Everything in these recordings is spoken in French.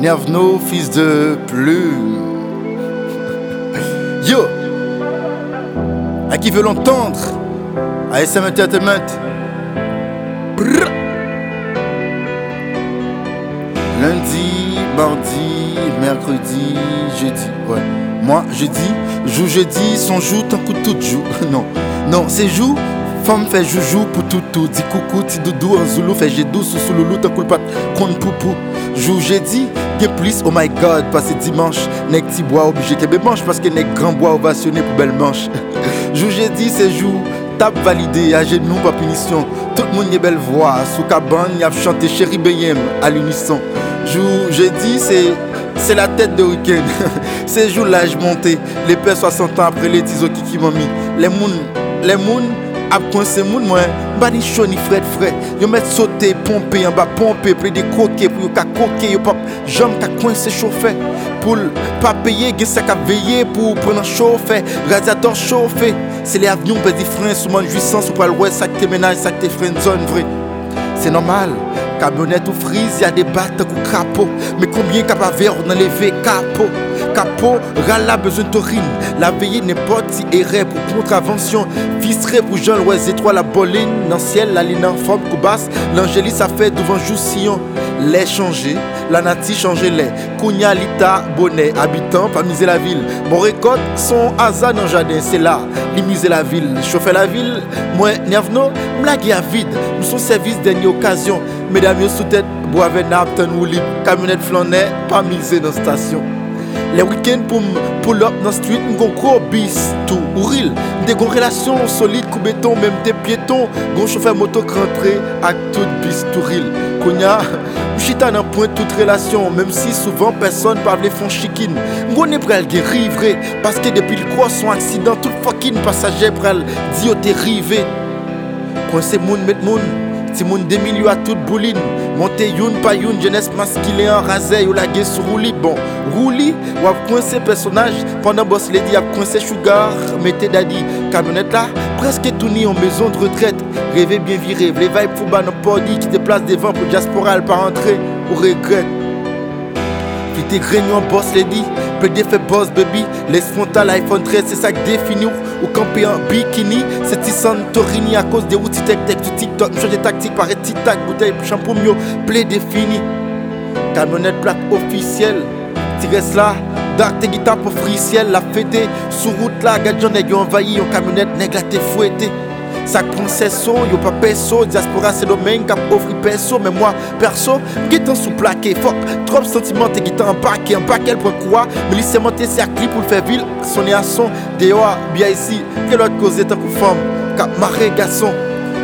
Nervno, fils de plume. Yo! À qui veut l'entendre? ASM Entertainment. Brrr. Lundi, mardi, mercredi, jeudi. Ouais. Moi, jeudi, joue jeudi, son joue tant coup tout joue. non, non, c'est joue. Femme fait joujou pour tout tout. Dit coucou, ti doudou en zoulou. Fait j'ai douce sous loulou, tant coup pat, kon poupou. Joue jeudi, plus, oh my god, passé dimanche. Nek ti bois obligé que manche parce que nek grand bois ovationné pour belle manche. joue jeudi, c'est joue. Tape validé, à genoux, pas punition. Tout le monde y belle voix. Sous cabane, y a chanté chéri Beyem à l'unisson. Jour jeudi, c'est c'est la tête de week-end. c'est jour l'âge monté. Les pères 60 ans après les tisos qui m'ont mis. Les mouns, les mouns, ap coincé moun moi. Ba ni chaud ni frais frais. Yo met sauter, pomper, en bas pomper, près des croquer pour yo ka coquer, yo pop. Jam ka coincé chauffé. Pour pas payer, gen ça ka veiller pour prendre un chauffé. Radiateur chauffé. C'est les avions, ben des freins, sous mon jouissance, ou pas l'ouest, ça te ménage, ça te freine zone vrai. C'est normal. Camionnette ou frise, y a des battes ou crapaud. Mais combien capable dans les V capot Capot, râle besoin taurine. La veille n'importe si erreur pour contravention. Visserait pour Jean l'ouest étoile la boline. Dans ciel, la ligne en forme coubasse. L'angélie, ça fait devant joussillon. Les changer, la nati changer les. Kounya, Lita, Bonnet, habitant, pas miser la ville. Mon récolte, son hasard dans le jardin, c'est là. Limiser la ville, chauffer la ville. Moi, Niavno, blague à vide. Nous sommes service dernière occasion. Mesdames, sous tête, boivez napton ou libre. Camionnette flanet, pas miser dans station. Le wikend pou m pull up nan street, m gon kou bis tou. Ou ril Mde gon relasyon solide kou beton, mèm te pieton Gon chofer moto krantre ak tout bis tou ril. Konya, m chita nan point tout relasyon Mèm si souvan person pa vle fon chikin M gon e prel gen rivre Paske depi l kwa son aksidan, tout fokin pasaje prel Di yo te rive. Kwen se moun met moun Ti moun demilyo à toute bouline. Monte youn pa youn jeunesse masculin en rasé ou la gué sur rouli Bon, rouli, ou ap coincé personnage. Pendant boss lady ap coincé sugar. Mettez daddy, camionnette là. Presque tout ni en maison de retraite. Rêver bien viré, les vibes fouba dans podi. Qui déplace des vents pour diasporal par entrée ou regrette T'es grignon boss lady. PD fait boss baby. Les frontal iPhone 13 c'est ça qui définit ou. Camper en bikini. C'est Santorini à cause des outils tech tech du TikTok. Me changer tactique par tic-tac Bouteille shampoo mieux Play défini Camionnette plaque officielle. Tires là Dark tes guitares pour friciel La fête Sous route là Gadjon nèg envahi. Yon camionnette nèg la t'es fouetté Sa konseso, yo pa peso Diaspora se domen kap ofri peso Men mwa perso, gitan sou plake Fok, trop sentimente gitan anpake Anpake el pwen kwa, me li semente Se akli pou l'fe vil, soni ason Deyo a, biya isi, ke lot koze Tan kou fam, kap mare gason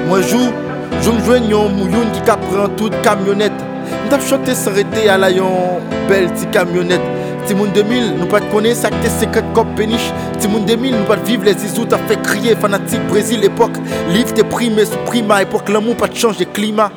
Mwen jou, joun jwen yon Mouyoun ki kap pran tout kamyonet Ndap chante san rete ala yon Bel ti kamyonet Timoun 2000, nous pas te connaître, ça que tes secrets cop péniche? Timoun 2000, nous pas vivre les isous, t'as fait crier, fanatique Brésil époque. Livre tes primés sous prima, époque l'amour pas de change de climat.